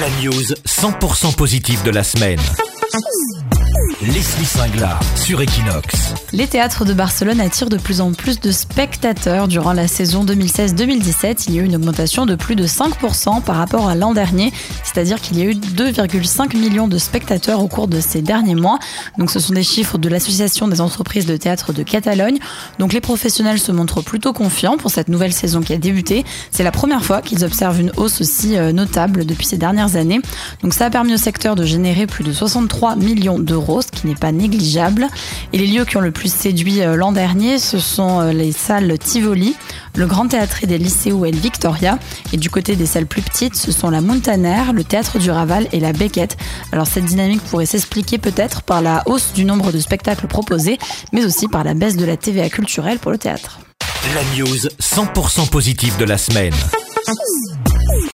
La news 100% positive de la semaine. Sur Equinox. Les théâtres de Barcelone attirent de plus en plus de spectateurs. Durant la saison 2016-2017, il y a eu une augmentation de plus de 5% par rapport à l'an dernier, c'est-à-dire qu'il y a eu 2,5 millions de spectateurs au cours de ces derniers mois. Donc ce sont des chiffres de l'Association des entreprises de théâtre de Catalogne. Donc les professionnels se montrent plutôt confiants pour cette nouvelle saison qui a débuté. C'est la première fois qu'ils observent une hausse aussi euh, notable depuis ces dernières années. Donc ça a permis au secteur de générer plus de 63 millions d'euros, ce qui n'est pas négligeable. Et les lieux qui ont le plus séduit euh, l'an dernier, ce sont euh, les salles Tivoli, le Grand Théâtre des lycées et le Victoria. Et du côté des salles plus petites, ce sont la Montaner, le Théâtre du Raval et la Beckett. Alors cette dynamique pourrait s'expliquer peut-être par la hausse du nombre de spectacles proposés, mais aussi par la baisse de la TVA culturelle pour le théâtre. La news 100% positive de la semaine.